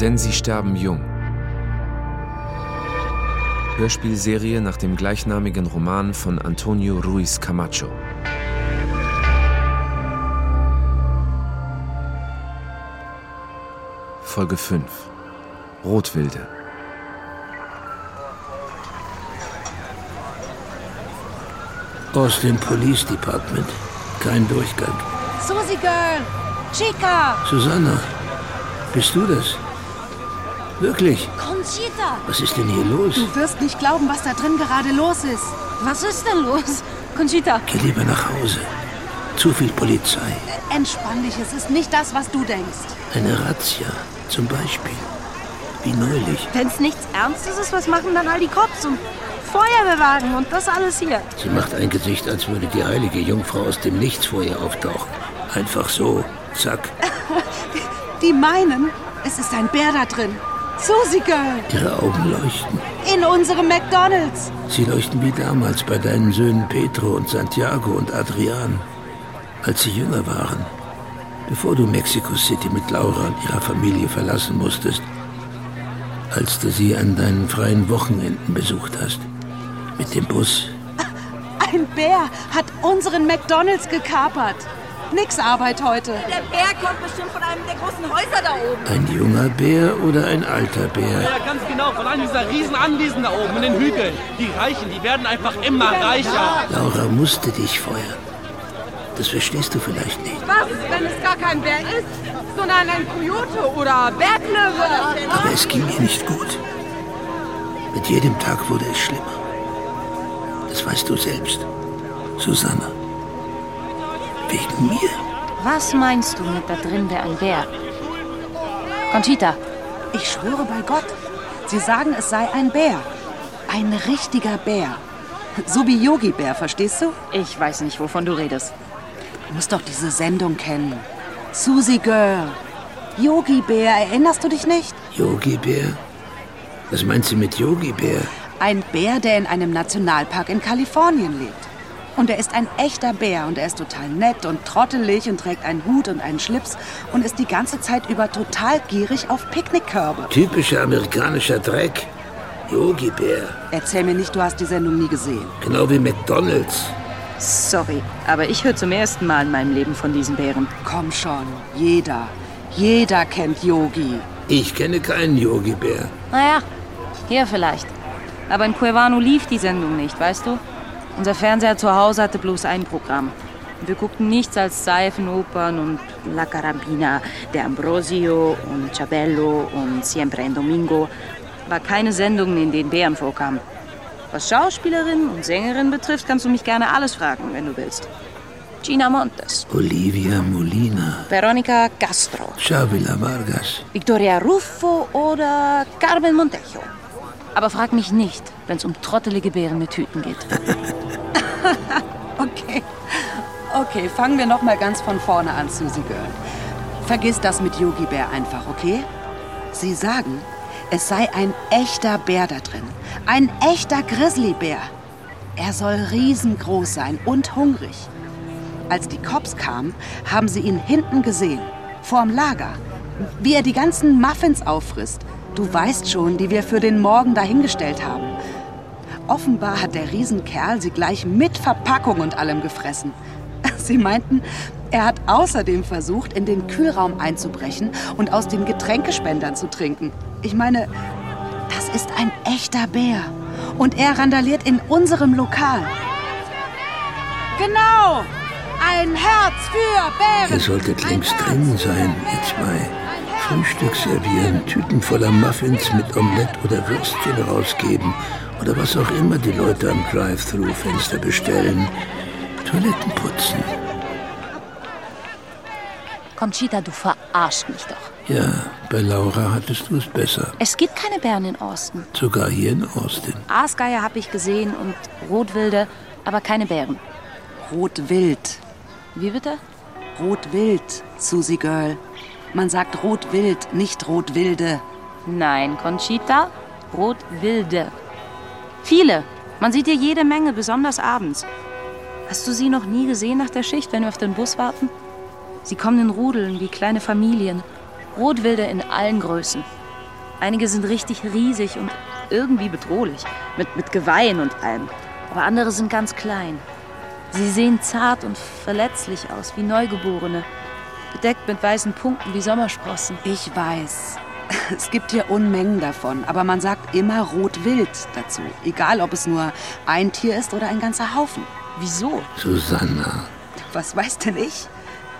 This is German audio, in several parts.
Denn sie sterben jung. Hörspielserie nach dem gleichnamigen Roman von Antonio Ruiz Camacho. Folge 5 Rotwilde Aus dem Police Department. Kein Durchgang. Susie Girl! Chica! Susanna, bist du das? Wirklich? Conchita! Was ist denn hier los? Du wirst nicht glauben, was da drin gerade los ist. Was ist denn los? Conchita! Geh lieber nach Hause. Zu viel Polizei. Entspann dich, es ist nicht das, was du denkst. Eine Razzia, zum Beispiel. Wie neulich. Wenn's nichts Ernstes ist, was machen dann all die Cops und Feuerwehrwagen und das alles hier? Sie macht ein Gesicht, als würde die heilige Jungfrau aus dem Nichts vor ihr auftauchen. Einfach so, zack. Die meinen, es ist ein Bär da drin. Susie Girl! Ihre Augen leuchten. In unserem McDonalds! Sie leuchten wie damals bei deinen Söhnen Petro und Santiago und Adrian, als sie jünger waren. Bevor du Mexico City mit Laura und ihrer Familie verlassen musstest. Als du sie an deinen freien Wochenenden besucht hast. Mit dem Bus. Ein Bär hat unseren McDonalds gekapert. Nix Arbeit heute. Der Bär kommt bestimmt von einem der großen Häuser da oben. Ein junger Bär oder ein alter Bär? Ja, ganz genau, von einem dieser riesen Anwesen da oben in den Hügeln. Die Reichen, die werden einfach immer reicher. Laura musste dich feuern. Das verstehst du vielleicht nicht. Was, wenn es gar kein Bär ist, sondern ein Kojote oder Berglöwe? Aber es ging ihr nicht gut. Mit jedem Tag wurde es schlimmer. Das weißt du selbst, Susanna. Wegen mir. Was meinst du mit da drin wäre ein Bär? Conchita, Ich schwöre bei Gott, sie sagen, es sei ein Bär. Ein richtiger Bär. So wie Yogi Bär, verstehst du? ich weiß nicht, wovon du redest. Du musst doch diese Sendung kennen. Susie Girl. Yogi Bär, erinnerst du dich nicht? Yogi Bär? Was meinst du mit Yogi Bär? Ein Bär, der in einem Nationalpark in Kalifornien lebt. Und er ist ein echter Bär und er ist total nett und trottelig und trägt einen Hut und einen Schlips und ist die ganze Zeit über total gierig auf Picknickkörbe. Typischer amerikanischer Dreck. Yogi Bär. Erzähl mir nicht, du hast die Sendung nie gesehen. Genau wie McDonalds. Sorry, aber ich höre zum ersten Mal in meinem Leben von diesen Bären. Komm schon, jeder. Jeder kennt Yogi. Ich kenne keinen Yogi Bär. Naja, hier vielleicht. Aber in Cuevano lief die Sendung nicht, weißt du? Unser Fernseher zu Hause hatte bloß ein Programm. Wir guckten nichts als Seifenopern und La Carabina, der Ambrosio und Chabello und Siempre en Domingo. War keine Sendungen, in denen Bären vorkamen. Was Schauspielerinnen und Sängerinnen betrifft, kannst du mich gerne alles fragen, wenn du willst. Gina Montes, Olivia Molina. Veronica Castro, Chavila Vargas. Victoria Ruffo oder Carmen Montejo. Aber frag mich nicht, wenn es um trottelige Bären mit Hüten geht. Okay. Okay, fangen wir noch mal ganz von vorne an, Susie Girl. Vergiss das mit Yogi Bär einfach, okay? Sie sagen, es sei ein echter Bär da drin. Ein echter Grizzlybär. Er soll riesengroß sein und hungrig. Als die Cops kamen, haben sie ihn hinten gesehen, vorm Lager, wie er die ganzen Muffins auffrisst. Du weißt schon, die wir für den Morgen dahingestellt haben. Offenbar hat der Riesenkerl sie gleich mit Verpackung und allem gefressen. Sie meinten, er hat außerdem versucht, in den Kühlraum einzubrechen und aus den Getränkespendern zu trinken. Ich meine, das ist ein echter Bär. Und er randaliert in unserem Lokal. Genau! Ein Herz für Bären! Ihr solltet längst drin sein, ihr zwei. Frühstück servieren, Tüten voller Muffins mit Omelette oder Würstchen rausgeben oder was auch immer die Leute am Drive-Thru-Fenster bestellen. Toiletten putzen. Conchita, du verarschst mich doch. Ja, bei Laura hattest du es besser. Es gibt keine Bären in Austin. Sogar hier in Austin. Aasgeier habe ich gesehen und Rotwilde, aber keine Bären. Rotwild. Wie bitte? Rotwild, Susie Girl. Man sagt Rotwild, nicht Rotwilde. Nein, Conchita, Rotwilde. Viele. Man sieht hier jede Menge, besonders abends. Hast du sie noch nie gesehen nach der Schicht, wenn wir auf den Bus warten? Sie kommen in Rudeln wie kleine Familien. Rotwilde in allen Größen. Einige sind richtig riesig und irgendwie bedrohlich, mit, mit Geweihen und allem. Aber andere sind ganz klein. Sie sehen zart und verletzlich aus, wie Neugeborene, bedeckt mit weißen Punkten wie Sommersprossen. Ich weiß. Es gibt hier Unmengen davon, aber man sagt immer rot-wild dazu. Egal, ob es nur ein Tier ist oder ein ganzer Haufen. Wieso? Susanna. Was weiß denn ich?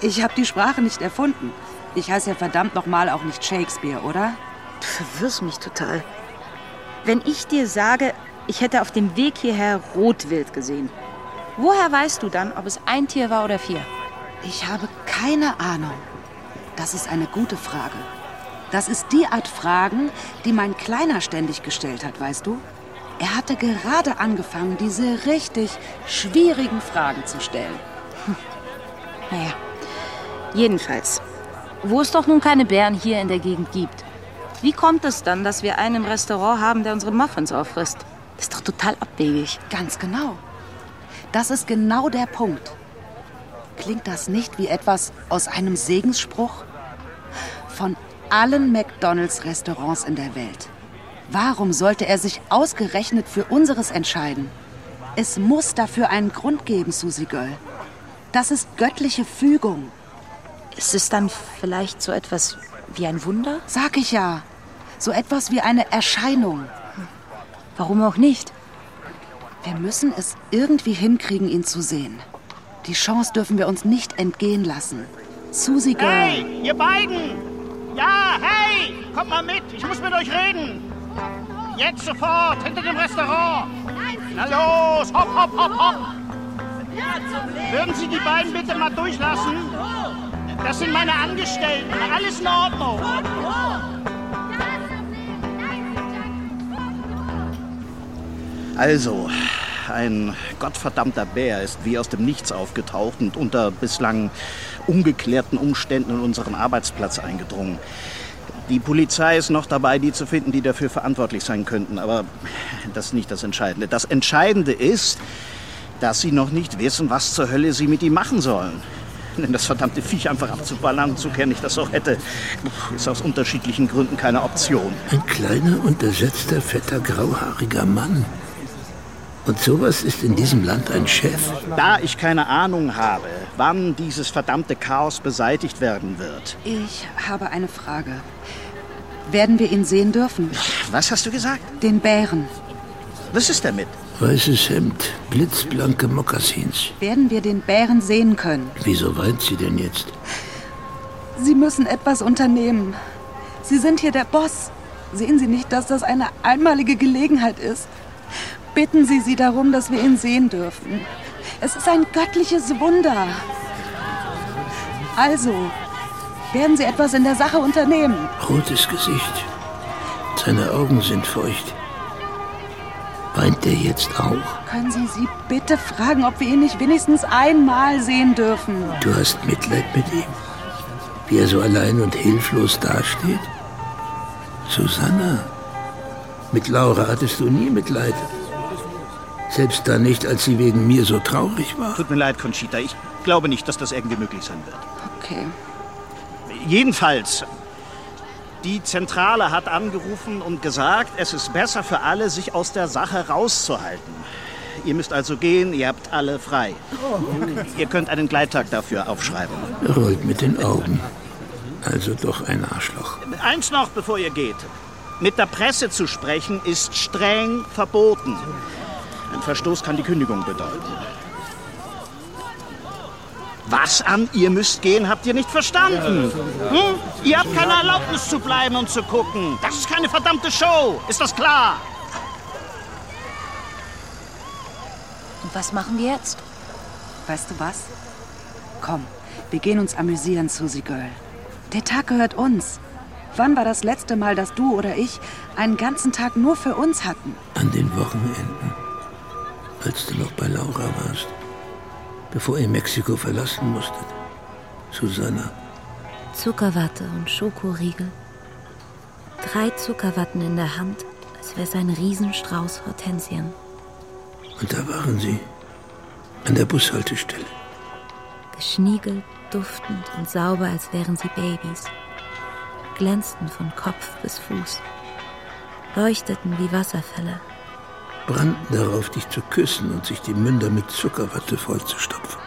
Ich habe die Sprache nicht erfunden. Ich heiße ja verdammt nochmal auch nicht Shakespeare, oder? Du verwirrst mich total. Wenn ich dir sage, ich hätte auf dem Weg hierher Rotwild gesehen, woher weißt du dann, ob es ein Tier war oder vier? Ich habe keine Ahnung. Das ist eine gute Frage. Das ist die Art Fragen, die mein Kleiner ständig gestellt hat, weißt du? Er hatte gerade angefangen, diese richtig schwierigen Fragen zu stellen. Hm. Naja, jedenfalls. Wo es doch nun keine Bären hier in der Gegend gibt. Wie kommt es dann, dass wir einen im Restaurant haben, der unsere Muffins auffrisst? Das ist doch total abwegig. Ganz genau. Das ist genau der Punkt. Klingt das nicht wie etwas aus einem Segensspruch? Von allen McDonalds-Restaurants in der Welt. Warum sollte er sich ausgerechnet für unseres entscheiden? Es muss dafür einen Grund geben, Susie Girl. Das ist göttliche Fügung. Ist es dann vielleicht so etwas wie ein Wunder? Sag ich ja. So etwas wie eine Erscheinung. Warum auch nicht? Wir müssen es irgendwie hinkriegen, ihn zu sehen. Die Chance dürfen wir uns nicht entgehen lassen. Susie Girl. Hey, ihr beiden! Ja, hey! Kommt mal mit, ich muss mit euch reden. Jetzt sofort, hinter dem Restaurant. Na los, hopp, hopp, hopp, hopp. Würden Sie die beiden bitte mal durchlassen? Das sind meine Angestellten. Alles in Ordnung. Also, ein gottverdammter Bär ist wie aus dem Nichts aufgetaucht und unter bislang ungeklärten Umständen in unseren Arbeitsplatz eingedrungen. Die Polizei ist noch dabei, die zu finden, die dafür verantwortlich sein könnten. Aber das ist nicht das Entscheidende. Das Entscheidende ist, dass sie noch nicht wissen, was zur Hölle sie mit ihm machen sollen. Denn das verdammte Viech einfach abzuballern, so gern ich das auch hätte, ist aus unterschiedlichen Gründen keine Option. Ein kleiner, untersetzter, fetter, grauhaariger Mann. Und sowas ist in diesem Land ein Chef? Da ich keine Ahnung habe, wann dieses verdammte Chaos beseitigt werden wird. Ich habe eine Frage. Werden wir ihn sehen dürfen? Was hast du gesagt? Den Bären. Was ist damit? Weißes Hemd, blitzblanke Mokassins. Werden wir den Bären sehen können? Wieso weint sie denn jetzt? Sie müssen etwas unternehmen. Sie sind hier der Boss. Sehen Sie nicht, dass das eine einmalige Gelegenheit ist? Bitten Sie sie darum, dass wir ihn sehen dürfen. Es ist ein göttliches Wunder. Also, werden Sie etwas in der Sache unternehmen? Rotes Gesicht. Seine Augen sind feucht. Weint er jetzt auch? Können Sie sie bitte fragen, ob wir ihn nicht wenigstens einmal sehen dürfen? Du hast Mitleid mit ihm? Wie er so allein und hilflos dasteht? Susanna, mit Laura hattest du nie Mitleid. Selbst dann nicht, als sie wegen mir so traurig war. Tut mir leid, Conchita. Ich glaube nicht, dass das irgendwie möglich sein wird. Okay. Jedenfalls, die Zentrale hat angerufen und gesagt, es ist besser für alle, sich aus der Sache rauszuhalten. Ihr müsst also gehen, ihr habt alle frei. Ihr könnt einen Gleittag dafür aufschreiben. Er rollt mit den Augen. Also doch ein Arschloch. Eins noch, bevor ihr geht. Mit der Presse zu sprechen ist streng verboten. Ein Verstoß kann die Kündigung bedeuten. Was an? Ihr müsst gehen, habt ihr nicht verstanden? Hm? Ihr habt keine Erlaubnis zu bleiben und zu gucken. Das ist keine verdammte Show. Ist das klar? Und was machen wir jetzt? Weißt du was? Komm, wir gehen uns amüsieren, Susie Girl. Der Tag gehört uns. Wann war das letzte Mal, dass du oder ich einen ganzen Tag nur für uns hatten? An den Wochenenden als du noch bei Laura warst, bevor ihr Mexiko verlassen musstet. Susanna. Zuckerwatte und Schokoriegel. Drei Zuckerwatten in der Hand, als wäre es ein Riesenstrauß Hortensien. Und da waren sie, an der Bushaltestelle. Geschniegelt, duftend und sauber, als wären sie Babys. Glänzten von Kopf bis Fuß. leuchteten wie Wasserfälle. Brannten darauf, dich zu küssen und sich die Münder mit Zuckerwatte vollzustopfen.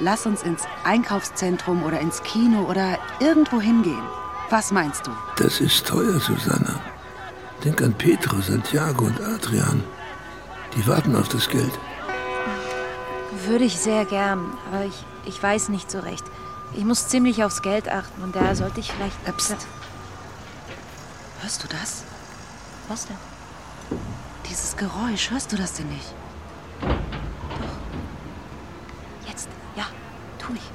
Lass uns ins Einkaufszentrum oder ins Kino oder irgendwo hingehen. Was meinst du? Das ist teuer, Susanna. Denk an Petro, Santiago und Adrian. Die warten auf das Geld. Würde ich sehr gern, aber ich, ich weiß nicht so recht. Ich muss ziemlich aufs Geld achten und daher sollte ich vielleicht. Pst. Hörst du das? Was denn? Dieses Geräusch, hörst du das denn nicht? Jetzt, ja, tu ich.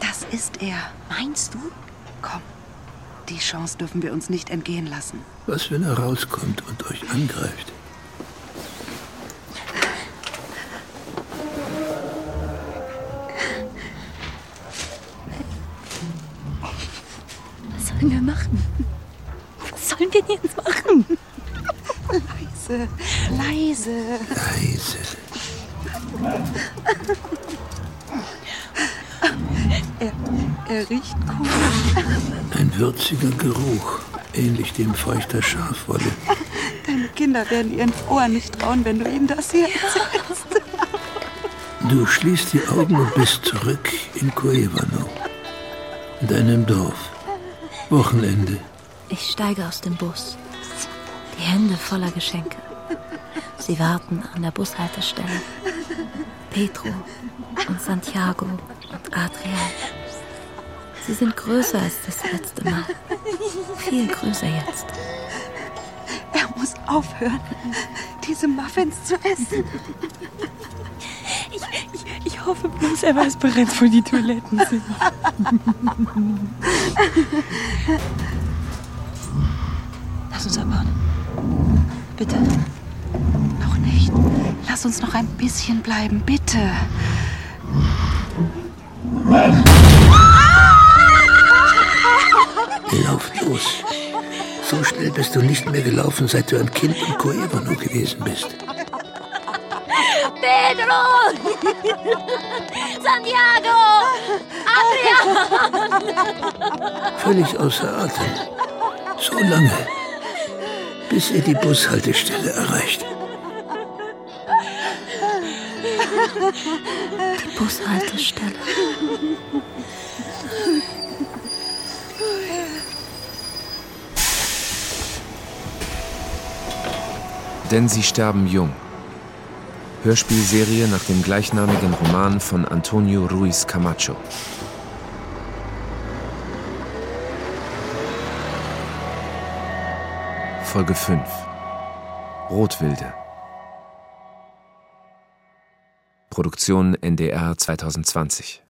Das ist er. Meinst du? Komm, die Chance dürfen wir uns nicht entgehen lassen. Was, wenn er rauskommt und euch angreift? Leise. Leise. Er, er riecht komisch. Ein würziger Geruch, ähnlich dem feuchter Schafwolle. Deine Kinder werden ihren Ohren nicht trauen, wenn du ihnen das hier erzählst. Du schließt die Augen und bist zurück in Cuevano, in deinem Dorf. Wochenende. Ich steige aus dem Bus. Die Hände voller Geschenke. Sie warten an der Bushaltestelle. Petro und Santiago und Adrian. Sie sind größer als das letzte Mal. Viel größer jetzt. Er muss aufhören, diese Muffins zu essen. Ich, ich, ich hoffe bloß, er weiß bereits, wo die Toiletten sind. Lass uns abhauen. Bitte. Noch nicht. Lass uns noch ein bisschen bleiben, bitte. Lauf los. So schnell bist du nicht mehr gelaufen, seit du ein Kind in Cuevano gewesen bist. Pedro! Santiago! Adrian! Völlig außer Atem. So lange, bis ihr die Bushaltestelle erreicht. Die Bushaltestelle. Denn sie sterben jung. Hörspielserie nach dem gleichnamigen Roman von Antonio Ruiz Camacho. Folge 5 Rotwilde. Produktion NDR 2020